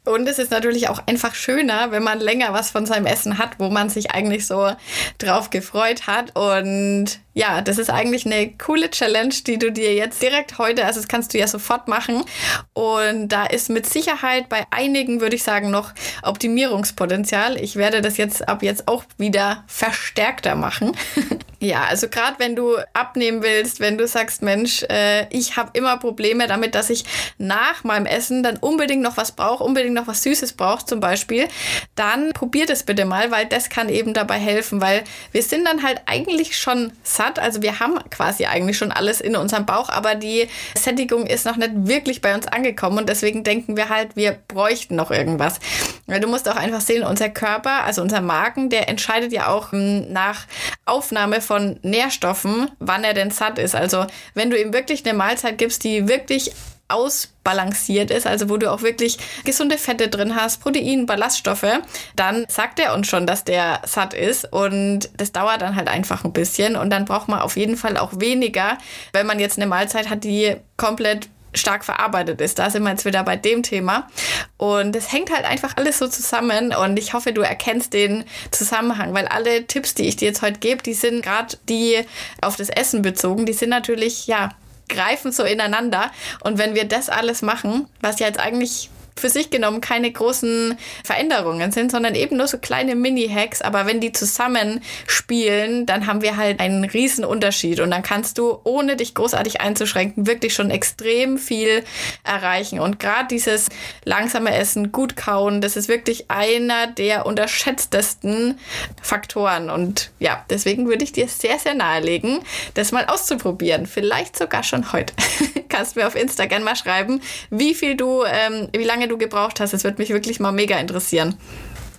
Und es ist natürlich auch einfach schöner, wenn man länger was von seinem Essen hat, wo man sich eigentlich so drauf gefreut hat. Und ja, das ist eigentlich eine coole Challenge, die du dir jetzt direkt heute, also das kannst du ja sofort machen. Und da ist mit Sicherheit bei einigen, würde ich sagen, noch Optimierungspotenzial. Ich werde das jetzt ab jetzt auch wieder verstärkter machen. <laughs> ja, also gerade wenn du abnehmen willst, wenn du sagst, Mensch, äh, ich habe immer Probleme damit, dass ich nach meinem Essen dann unbedingt noch was brauche, unbedingt noch was Süßes brauche zum Beispiel, dann probier das bitte mal, weil das kann eben dabei helfen, weil wir sind dann halt eigentlich schon satt. Also wir haben quasi eigentlich schon alles in unserem Bauch, aber die Sättigung ist noch nicht wirklich bei uns angekommen und deswegen denken wir halt, wir bräuchten noch irgendwas. Weil du musst auch einfach sehen, unser Körper, also unser Magen, der entscheidet ja auch hm, nach Aufnahme von Nährstoffen, wann er denn satt ist. Also wenn du ihm wirklich eine Mahlzeit gibst, die wirklich ausbalanciert ist, also wo du auch wirklich gesunde Fette drin hast, Protein, Ballaststoffe, dann sagt er uns schon, dass der satt ist und das dauert dann halt einfach ein bisschen und dann braucht man auf jeden Fall auch weniger, wenn man jetzt eine Mahlzeit hat, die komplett stark verarbeitet ist. Da sind wir jetzt wieder bei dem Thema. Und es hängt halt einfach alles so zusammen und ich hoffe, du erkennst den Zusammenhang, weil alle Tipps, die ich dir jetzt heute gebe, die sind gerade die auf das Essen bezogen, die sind natürlich, ja, greifen so ineinander. Und wenn wir das alles machen, was ja jetzt eigentlich für sich genommen keine großen Veränderungen sind, sondern eben nur so kleine Mini-Hacks. Aber wenn die zusammen spielen, dann haben wir halt einen riesen Unterschied. Und dann kannst du, ohne dich großartig einzuschränken, wirklich schon extrem viel erreichen. Und gerade dieses langsame Essen, gut kauen, das ist wirklich einer der unterschätztesten Faktoren. Und ja, deswegen würde ich dir sehr, sehr nahelegen, das mal auszuprobieren. Vielleicht sogar schon heute. <laughs> kannst mir auf Instagram mal schreiben, wie viel du, ähm, wie lange du gebraucht hast. Das würde mich wirklich mal mega interessieren.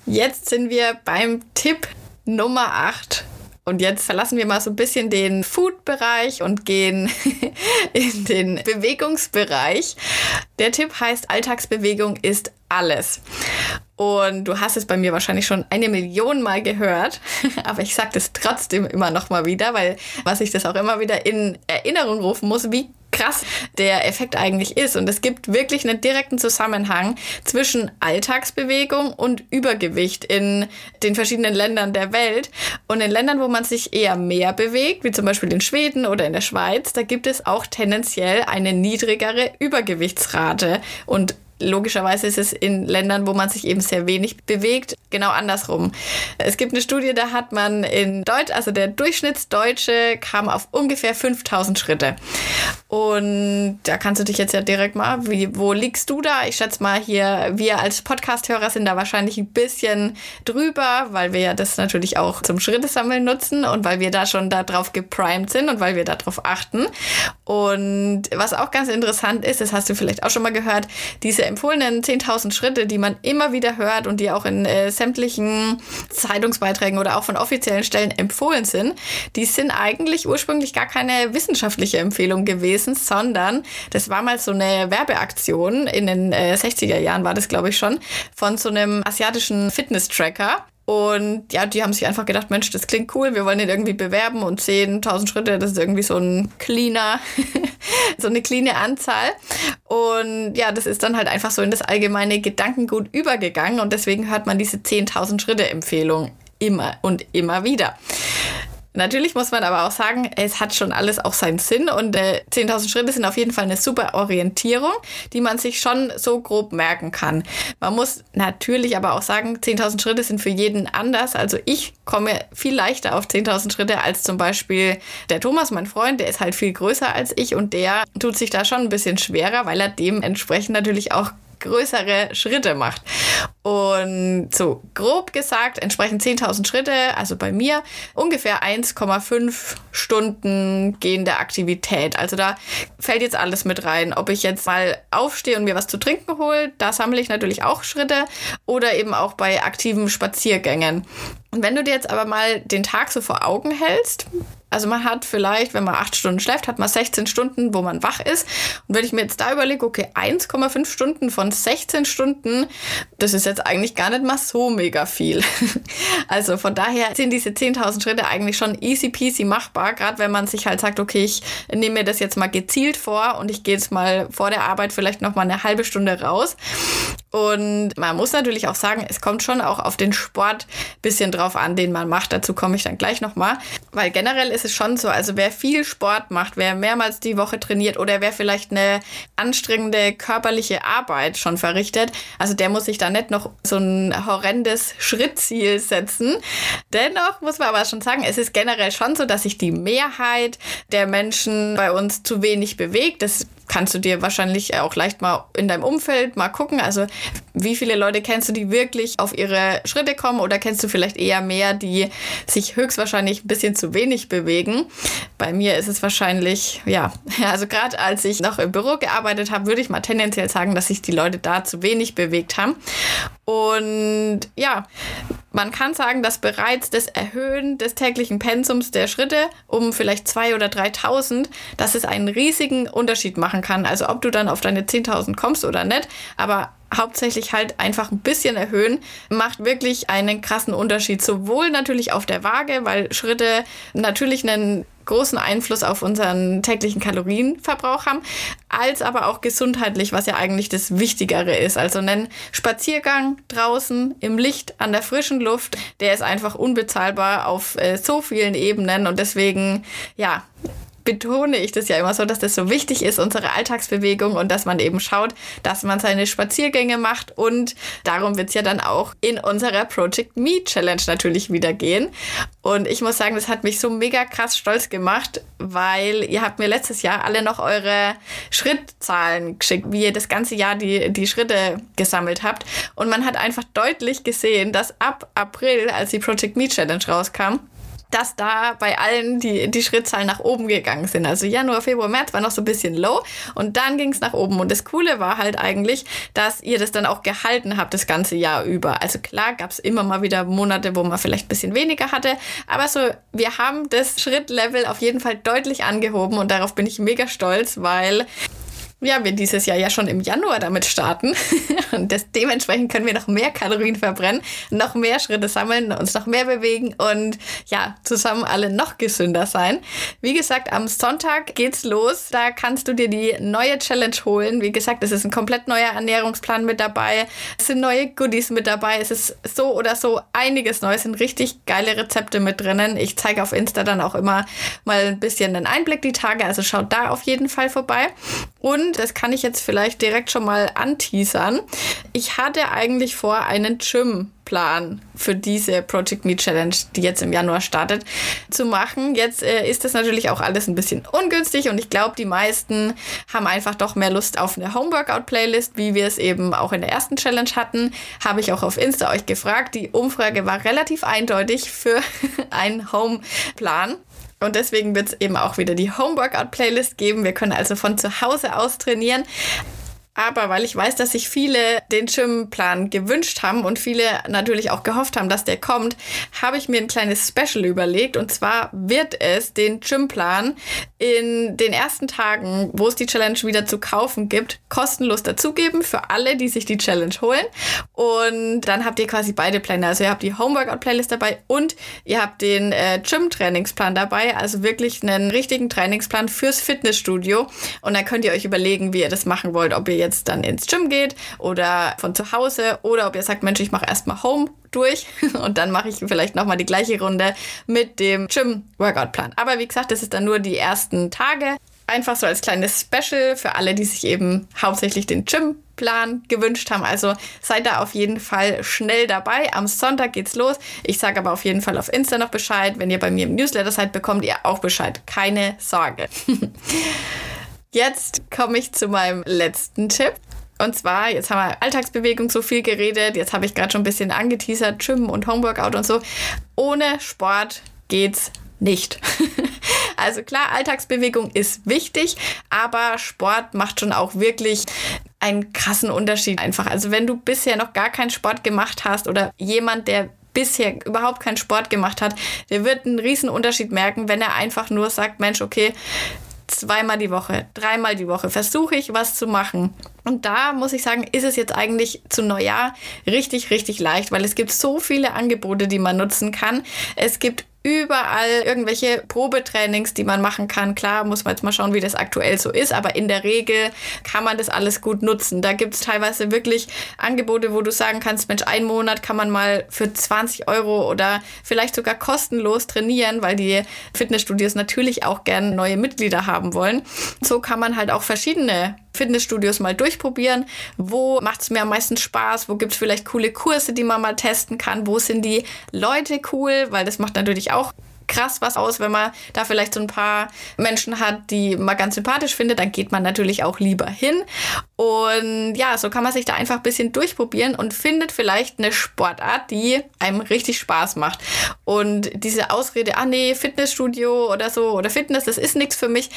Jetzt sind wir beim Tipp Nummer 8. Und jetzt verlassen wir mal so ein bisschen den Food-Bereich und gehen <laughs> in den Bewegungsbereich. Der Tipp heißt, Alltagsbewegung ist alles. Und du hast es bei mir wahrscheinlich schon eine Million Mal gehört, <laughs> aber ich sage das trotzdem immer noch mal wieder, weil was ich das auch immer wieder in Erinnerung rufen muss, wie krass der Effekt eigentlich ist. Und es gibt wirklich einen direkten Zusammenhang zwischen Alltagsbewegung und Übergewicht in den verschiedenen Ländern der Welt. Und in Ländern, wo man sich eher mehr bewegt, wie zum Beispiel in Schweden oder in der Schweiz, da gibt es auch tendenziell eine niedrigere Übergewichtsrate. Und logischerweise ist es in Ländern, wo man sich eben sehr wenig bewegt, genau andersrum. Es gibt eine Studie, da hat man in Deutsch, also der Durchschnittsdeutsche kam auf ungefähr 5000 Schritte. Und da kannst du dich jetzt ja direkt mal, wie, wo liegst du da? Ich schätze mal hier, wir als Podcast-Hörer sind da wahrscheinlich ein bisschen drüber, weil wir ja das natürlich auch zum Schrittesammeln nutzen und weil wir da schon darauf geprimed sind und weil wir darauf achten. Und was auch ganz interessant ist, das hast du vielleicht auch schon mal gehört, diese empfohlenen 10.000 Schritte, die man immer wieder hört und die auch in äh, sämtlichen Zeitungsbeiträgen oder auch von offiziellen Stellen empfohlen sind, die sind eigentlich ursprünglich gar keine wissenschaftliche Empfehlung gewesen, sondern das war mal so eine Werbeaktion in den äh, 60er Jahren war das glaube ich schon von so einem asiatischen Fitness-Tracker und ja, die haben sich einfach gedacht, Mensch, das klingt cool, wir wollen ihn irgendwie bewerben und 10.000 Schritte, das ist irgendwie so ein cleaner, <laughs> so eine cleane Anzahl. Und ja, das ist dann halt einfach so in das allgemeine Gedankengut übergegangen und deswegen hört man diese 10.000 Schritte Empfehlung immer und immer wieder. Natürlich muss man aber auch sagen, es hat schon alles auch seinen Sinn und äh, 10.000 Schritte sind auf jeden Fall eine super Orientierung, die man sich schon so grob merken kann. Man muss natürlich aber auch sagen, 10.000 Schritte sind für jeden anders. Also ich komme viel leichter auf 10.000 Schritte als zum Beispiel der Thomas, mein Freund, der ist halt viel größer als ich und der tut sich da schon ein bisschen schwerer, weil er dementsprechend natürlich auch größere Schritte macht. Und so grob gesagt entsprechen 10.000 Schritte, also bei mir ungefähr 1,5 Stunden gehende Aktivität. Also da fällt jetzt alles mit rein. Ob ich jetzt mal aufstehe und mir was zu trinken hole, da sammle ich natürlich auch Schritte oder eben auch bei aktiven Spaziergängen. Und wenn du dir jetzt aber mal den Tag so vor Augen hältst, also man hat vielleicht, wenn man acht Stunden schläft, hat man 16 Stunden, wo man wach ist. Und wenn ich mir jetzt da überlege, okay, 1,5 Stunden von 16 Stunden, das ist jetzt eigentlich gar nicht mal so mega viel. <laughs> Also von daher sind diese 10.000 Schritte eigentlich schon easy peasy machbar, gerade wenn man sich halt sagt, okay, ich nehme mir das jetzt mal gezielt vor und ich gehe jetzt mal vor der Arbeit vielleicht noch mal eine halbe Stunde raus. Und man muss natürlich auch sagen, es kommt schon auch auf den Sport bisschen drauf an, den man macht. Dazu komme ich dann gleich noch mal, weil generell ist es schon so, also wer viel Sport macht, wer mehrmals die Woche trainiert oder wer vielleicht eine anstrengende körperliche Arbeit schon verrichtet, also der muss sich da nicht noch so ein horrendes Schrittziel setzen. Dennoch muss man aber schon sagen, es ist generell schon so, dass sich die Mehrheit der Menschen bei uns zu wenig bewegt. Das kannst du dir wahrscheinlich auch leicht mal in deinem Umfeld mal gucken. Also wie viele Leute kennst du, die wirklich auf ihre Schritte kommen oder kennst du vielleicht eher mehr, die sich höchstwahrscheinlich ein bisschen zu wenig bewegen? Bei mir ist es wahrscheinlich, ja, also gerade als ich noch im Büro gearbeitet habe, würde ich mal tendenziell sagen, dass sich die Leute da zu wenig bewegt haben. Und ja, man kann sagen, dass bereits das Erhöhen des täglichen Pensums der Schritte um vielleicht zwei oder 3.000, dass es einen riesigen Unterschied machen kann. Also ob du dann auf deine 10.000 kommst oder nicht, aber hauptsächlich halt einfach ein bisschen erhöhen, macht wirklich einen krassen Unterschied. Sowohl natürlich auf der Waage, weil Schritte natürlich einen großen Einfluss auf unseren täglichen Kalorienverbrauch haben, als aber auch gesundheitlich, was ja eigentlich das Wichtigere ist. Also einen Spaziergang draußen im Licht an der frischen Luft, der ist einfach unbezahlbar auf äh, so vielen Ebenen und deswegen, ja, betone ich das ja immer so, dass das so wichtig ist, unsere Alltagsbewegung und dass man eben schaut, dass man seine Spaziergänge macht und darum wird es ja dann auch in unserer Project Me Challenge natürlich wieder gehen. Und ich muss sagen, das hat mich so mega krass stolz gemacht, weil ihr habt mir letztes Jahr alle noch eure Schrittzahlen geschickt, wie ihr das ganze Jahr die, die Schritte gesammelt habt. Und man hat einfach deutlich gesehen, dass ab April, als die Project Me Challenge rauskam, dass da bei allen die, die Schrittzahlen nach oben gegangen sind. Also Januar, Februar, März war noch so ein bisschen low und dann ging es nach oben. Und das Coole war halt eigentlich, dass ihr das dann auch gehalten habt das ganze Jahr über. Also klar gab es immer mal wieder Monate, wo man vielleicht ein bisschen weniger hatte, aber so, wir haben das Schrittlevel auf jeden Fall deutlich angehoben und darauf bin ich mega stolz, weil ja, wir dieses Jahr ja schon im Januar damit starten. <laughs> Und das, dementsprechend können wir noch mehr Kalorien verbrennen, noch mehr Schritte sammeln, uns noch mehr bewegen und ja, zusammen alle noch gesünder sein. Wie gesagt, am Sonntag geht's los. Da kannst du dir die neue Challenge holen. Wie gesagt, es ist ein komplett neuer Ernährungsplan mit dabei. Es sind neue Goodies mit dabei. Es ist so oder so einiges Neues. Es sind richtig geile Rezepte mit drinnen. Ich zeige auf Insta dann auch immer mal ein bisschen den Einblick die Tage. Also schaut da auf jeden Fall vorbei. Und das kann ich jetzt vielleicht direkt schon mal anteasern. Ich hatte eigentlich vor, einen Gym-Plan für diese Project Me Challenge, die jetzt im Januar startet, zu machen. Jetzt äh, ist das natürlich auch alles ein bisschen ungünstig und ich glaube, die meisten haben einfach doch mehr Lust auf eine Homeworkout-Playlist, wie wir es eben auch in der ersten Challenge hatten. Habe ich auch auf Insta euch gefragt. Die Umfrage war relativ eindeutig für <laughs> einen Home-Plan. Und deswegen wird es eben auch wieder die Home-Workout-Playlist geben. Wir können also von zu Hause aus trainieren. Aber weil ich weiß, dass sich viele den Gymplan gewünscht haben und viele natürlich auch gehofft haben, dass der kommt, habe ich mir ein kleines Special überlegt. Und zwar wird es den Gymplan in den ersten Tagen, wo es die Challenge wieder zu kaufen gibt, kostenlos dazugeben für alle, die sich die Challenge holen. Und dann habt ihr quasi beide Pläne. Also ihr habt die Homeworkout-Playlist dabei und ihr habt den äh, Gym-Trainingsplan dabei. Also wirklich einen richtigen Trainingsplan fürs Fitnessstudio. Und dann könnt ihr euch überlegen, wie ihr das machen wollt. Ob ihr jetzt dann ins Gym geht oder von zu Hause oder ob ihr sagt, Mensch, ich mache erstmal Home durch <laughs> und dann mache ich vielleicht nochmal die gleiche Runde mit dem Gym-Workout-Plan. Aber wie gesagt, das ist dann nur die ersten Tage. Einfach so als kleines Special für alle, die sich eben hauptsächlich den Gym-Plan gewünscht haben. Also seid da auf jeden Fall schnell dabei. Am Sonntag geht's los. Ich sage aber auf jeden Fall auf Insta noch Bescheid. Wenn ihr bei mir im Newsletter seid, bekommt ihr auch Bescheid. Keine Sorge. <laughs> Jetzt komme ich zu meinem letzten Tipp. Und zwar, jetzt haben wir Alltagsbewegung so viel geredet, jetzt habe ich gerade schon ein bisschen angeteasert, Gym und Homeworkout und so. Ohne Sport geht's nicht. <laughs> also klar, Alltagsbewegung ist wichtig, aber Sport macht schon auch wirklich einen krassen Unterschied einfach. Also wenn du bisher noch gar keinen Sport gemacht hast oder jemand, der bisher überhaupt keinen Sport gemacht hat, der wird einen riesen Unterschied merken, wenn er einfach nur sagt, Mensch, okay, zweimal die Woche, dreimal die Woche versuche ich was zu machen. Und da muss ich sagen, ist es jetzt eigentlich zu Neujahr richtig, richtig leicht, weil es gibt so viele Angebote, die man nutzen kann. Es gibt überall irgendwelche Probetrainings, die man machen kann. Klar, muss man jetzt mal schauen, wie das aktuell so ist, aber in der Regel kann man das alles gut nutzen. Da gibt es teilweise wirklich Angebote, wo du sagen kannst, Mensch, einen Monat kann man mal für 20 Euro oder vielleicht sogar kostenlos trainieren, weil die Fitnessstudios natürlich auch gerne neue Mitglieder haben wollen. So kann man halt auch verschiedene Fitnessstudios mal durchprobieren. Wo macht es mir am meisten Spaß? Wo gibt es vielleicht coole Kurse, die man mal testen kann? Wo sind die Leute cool? Weil das macht natürlich auch krass was aus, wenn man da vielleicht so ein paar Menschen hat, die man ganz sympathisch findet, dann geht man natürlich auch lieber hin. Und ja, so kann man sich da einfach ein bisschen durchprobieren und findet vielleicht eine Sportart, die einem richtig Spaß macht. Und diese Ausrede, ah nee, Fitnessstudio oder so oder Fitness, das ist nichts für mich,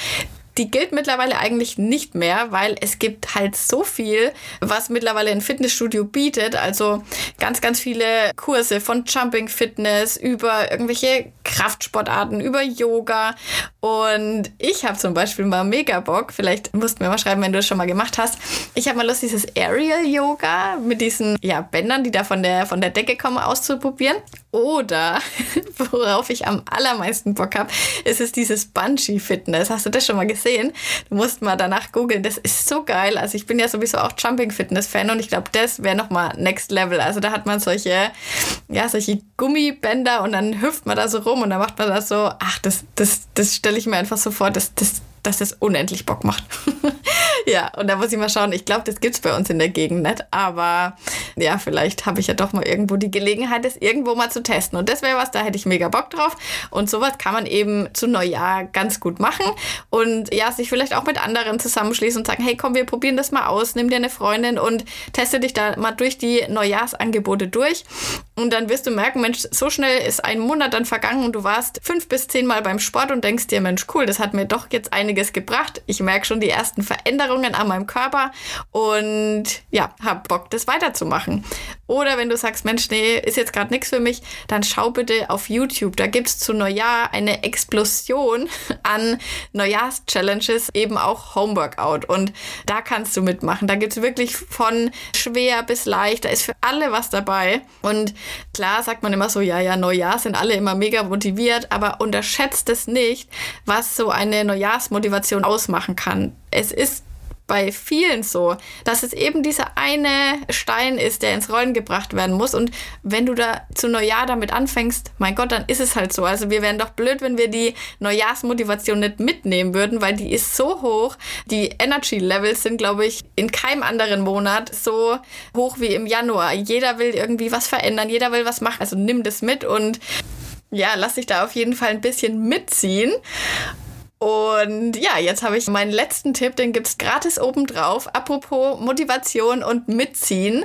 die gilt mittlerweile eigentlich nicht mehr, weil es gibt halt so viel, was mittlerweile ein Fitnessstudio bietet. Also ganz, ganz viele Kurse von Jumping Fitness über irgendwelche Kraftsportarten, über Yoga. Und ich habe zum Beispiel mal mega Bock, vielleicht musst du mir mal schreiben, wenn du es schon mal gemacht hast. Ich habe mal Lust, dieses Aerial Yoga mit diesen ja, Bändern, die da von der, von der Decke kommen, auszuprobieren. Oder, <laughs> worauf ich am allermeisten Bock habe, ist es dieses Bungee-Fitness. Hast du das schon mal gesehen? Du musst mal danach googeln. Das ist so geil. Also ich bin ja sowieso auch Jumping-Fitness-Fan und ich glaube, das wäre nochmal Next Level. Also da hat man solche, ja, solche Gummibänder und dann hüpft man da so rum und dann macht man das so. Ach, das, das, das stelle ich mir einfach so vor. Das, das, dass das unendlich Bock macht. <laughs> ja, und da muss ich mal schauen. Ich glaube, das gibt's bei uns in der Gegend nicht. Aber ja, vielleicht habe ich ja doch mal irgendwo die Gelegenheit, das irgendwo mal zu testen. Und das wäre was, da hätte ich mega Bock drauf. Und sowas kann man eben zu Neujahr ganz gut machen. Und ja, sich vielleicht auch mit anderen zusammenschließen und sagen, hey, komm, wir probieren das mal aus. Nimm dir eine Freundin und teste dich da mal durch die Neujahrsangebote durch. Und dann wirst du merken, Mensch, so schnell ist ein Monat dann vergangen und du warst fünf bis zehn Mal beim Sport und denkst dir, Mensch, cool, das hat mir doch jetzt einiges gebracht. Ich merke schon die ersten Veränderungen an meinem Körper und ja, hab Bock, das weiterzumachen. Oder wenn du sagst, Mensch, nee, ist jetzt gerade nichts für mich, dann schau bitte auf YouTube. Da gibt es zu Neujahr eine Explosion <laughs> an Neujahrs-Challenges, eben auch Homeworkout. Und da kannst du mitmachen. Da gibt es wirklich von schwer bis leicht. Da ist für alle was dabei. Und klar sagt man immer so, ja, ja, Neujahr sind alle immer mega motiviert, aber unterschätzt es nicht, was so eine Neujahrsmotivation ausmachen kann. Es ist bei vielen so, dass es eben dieser eine Stein ist, der ins Rollen gebracht werden muss. Und wenn du da zu Neujahr damit anfängst, mein Gott, dann ist es halt so. Also wir wären doch blöd, wenn wir die Neujahrsmotivation nicht mitnehmen würden, weil die ist so hoch. Die Energy Levels sind, glaube ich, in keinem anderen Monat so hoch wie im Januar. Jeder will irgendwie was verändern, jeder will was machen. Also nimm das mit und ja, lass dich da auf jeden Fall ein bisschen mitziehen. Und ja, jetzt habe ich meinen letzten Tipp, den gibt es gratis obendrauf. Apropos Motivation und Mitziehen.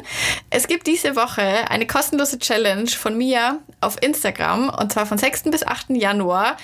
Es gibt diese Woche eine kostenlose Challenge von mir auf Instagram und zwar von 6. bis 8. Januar.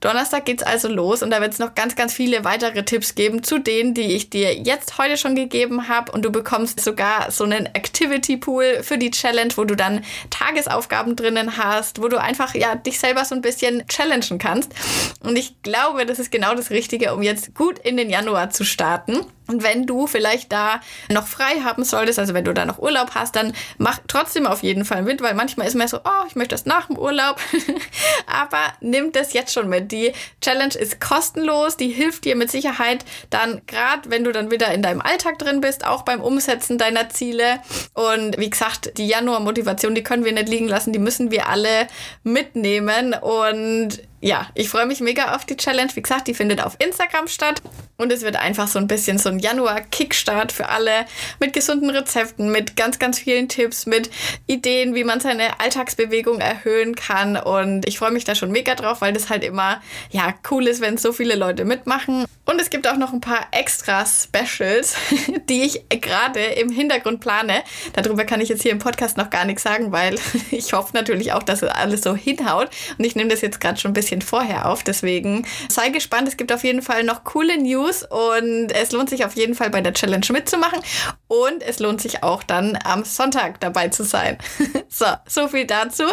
Donnerstag geht's also los und da wird es noch ganz, ganz viele weitere Tipps geben zu denen, die ich dir jetzt heute schon gegeben habe. Und du bekommst sogar so einen Activity Pool für die Challenge, wo du dann Tagesaufgaben drinnen hast, wo du einfach ja dich selber so ein bisschen challengen kannst. Und ich glaube, das ist genau das Richtige, um jetzt gut in den Januar zu starten. Und wenn du vielleicht da noch frei haben solltest, also wenn du da noch Urlaub hast, dann mach trotzdem auf jeden Fall mit, weil manchmal ist man so, oh, ich möchte das nach dem Urlaub. <laughs> Aber nimm das jetzt schon mit. Die Challenge ist kostenlos, die hilft dir mit Sicherheit dann, gerade wenn du dann wieder in deinem Alltag drin bist, auch beim Umsetzen deiner Ziele. Und wie gesagt, die Januar-Motivation, die können wir nicht liegen lassen, die müssen wir alle mitnehmen. Und ja, ich freue mich mega auf die Challenge. Wie gesagt, die findet auf Instagram statt. Und es wird einfach so ein bisschen so ein Januar-Kickstart für alle mit gesunden Rezepten, mit ganz, ganz vielen Tipps, mit Ideen, wie man seine Alltagsbewegung erhöhen kann. Und ich freue mich da schon mega drauf, weil das halt immer, ja, cool ist, wenn so viele Leute mitmachen. Und es gibt auch noch ein paar extra Specials, <laughs> die ich gerade im Hintergrund plane. Darüber kann ich jetzt hier im Podcast noch gar nichts sagen, weil <laughs> ich hoffe natürlich auch, dass es alles so hinhaut. Und ich nehme das jetzt gerade schon ein bisschen vorher auf. Deswegen sei gespannt. Es gibt auf jeden Fall noch coole News und es lohnt sich auf jeden Fall bei der Challenge mitzumachen. Und es lohnt sich auch dann am Sonntag dabei zu sein. <laughs> so, so viel dazu.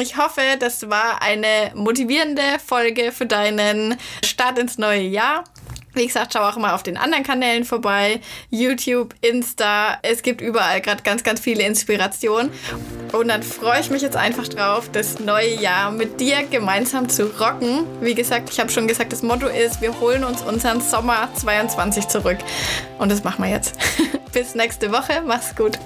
Ich hoffe, das war eine motivierende Folge für deinen Start ins neue Jahr. Wie gesagt, schau auch mal auf den anderen Kanälen vorbei. YouTube, Insta. Es gibt überall gerade ganz, ganz viele Inspirationen. Und dann freue ich mich jetzt einfach drauf, das neue Jahr mit dir gemeinsam zu rocken. Wie gesagt, ich habe schon gesagt, das Motto ist, wir holen uns unseren Sommer 22 zurück. Und das machen wir jetzt. <laughs> Bis nächste Woche. Mach's gut.